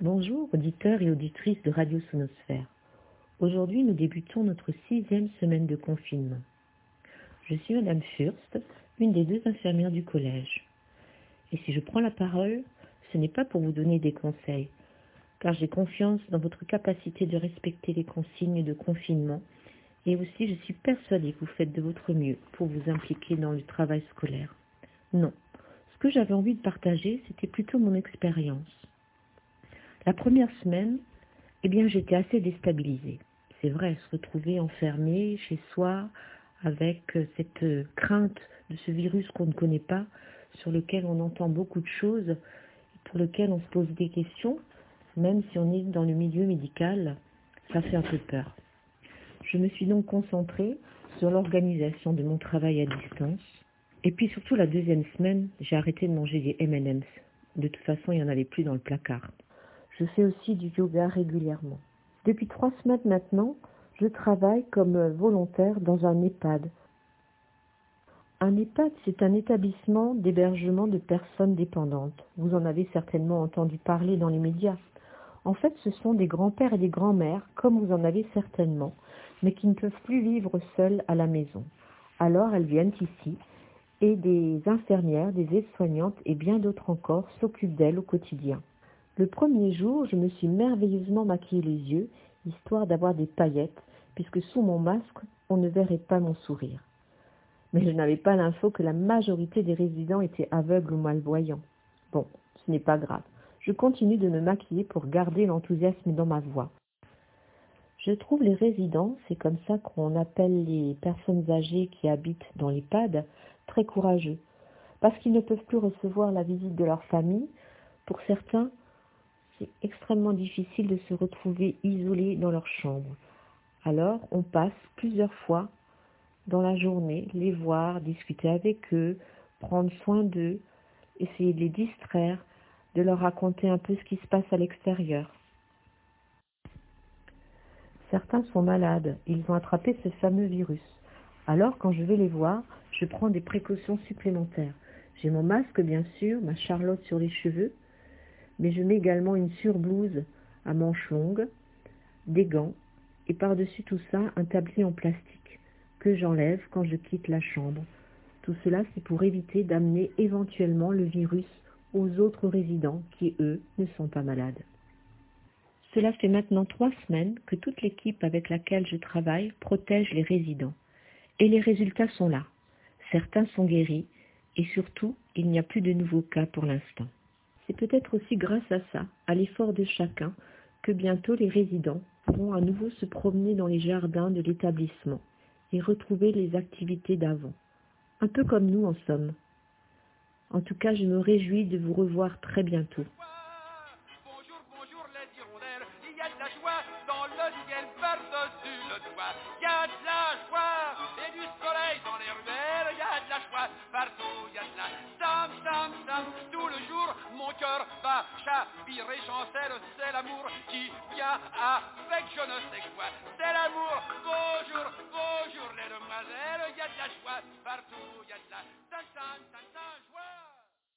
Bonjour auditeurs et auditrices de Radio Sonosphère. Aujourd'hui nous débutons notre sixième semaine de confinement. Je suis Madame Furst, une des deux infirmières du collège. Et si je prends la parole, ce n'est pas pour vous donner des conseils, car j'ai confiance dans votre capacité de respecter les consignes de confinement et aussi je suis persuadée que vous faites de votre mieux pour vous impliquer dans le travail scolaire. Non, ce que j'avais envie de partager, c'était plutôt mon expérience. La première semaine, eh bien, j'étais assez déstabilisée. C'est vrai, se retrouver enfermée chez soi avec euh, cette euh, crainte de ce virus qu'on ne connaît pas, sur lequel on entend beaucoup de choses, pour lequel on se pose des questions, même si on est dans le milieu médical, ça fait un peu peur. Je me suis donc concentrée sur l'organisation de mon travail à distance. Et puis surtout la deuxième semaine, j'ai arrêté de manger des M&M's. De toute façon, il n'y en avait plus dans le placard. Je fais aussi du yoga régulièrement. Depuis trois semaines maintenant, je travaille comme volontaire dans un EHPAD. Un EHPAD, c'est un établissement d'hébergement de personnes dépendantes. Vous en avez certainement entendu parler dans les médias. En fait, ce sont des grands-pères et des grands-mères, comme vous en avez certainement, mais qui ne peuvent plus vivre seuls à la maison. Alors elles viennent ici et des infirmières, des aides-soignantes et bien d'autres encore s'occupent d'elles au quotidien. Le premier jour, je me suis merveilleusement maquillé les yeux, histoire d'avoir des paillettes, puisque sous mon masque, on ne verrait pas mon sourire. Mais je n'avais pas l'info que la majorité des résidents étaient aveugles ou malvoyants. Bon, ce n'est pas grave. Je continue de me maquiller pour garder l'enthousiasme dans ma voix. Je trouve les résidents, c'est comme ça qu'on appelle les personnes âgées qui habitent dans les PAD, très courageux, parce qu'ils ne peuvent plus recevoir la visite de leur famille. Pour certains, c'est extrêmement difficile de se retrouver isolés dans leur chambre. Alors, on passe plusieurs fois dans la journée, les voir, discuter avec eux, prendre soin d'eux, essayer de les distraire, de leur raconter un peu ce qui se passe à l'extérieur. Certains sont malades, ils ont attrapé ce fameux virus. Alors, quand je vais les voir, je prends des précautions supplémentaires. J'ai mon masque, bien sûr, ma charlotte sur les cheveux, mais je mets également une surblouse à manches longues, des gants et par-dessus tout ça un tablier en plastique que j'enlève quand je quitte la chambre. Tout cela c'est pour éviter d'amener éventuellement le virus aux autres résidents qui, eux, ne sont pas malades. Cela fait maintenant trois semaines que toute l'équipe avec laquelle je travaille protège les résidents. Et les résultats sont là. Certains sont guéris et surtout, il n'y a plus de nouveaux cas pour l'instant. C'est peut-être aussi grâce à ça, à l'effort de chacun, que bientôt les résidents pourront à nouveau se promener dans les jardins de l'établissement et retrouver les activités d'avant. Un peu comme nous en somme. En tout cas, je me réjouis de vous revoir très bientôt. Va chavirer, chancelle, c'est l'amour qui vient avec je ne sais quoi. C'est l'amour,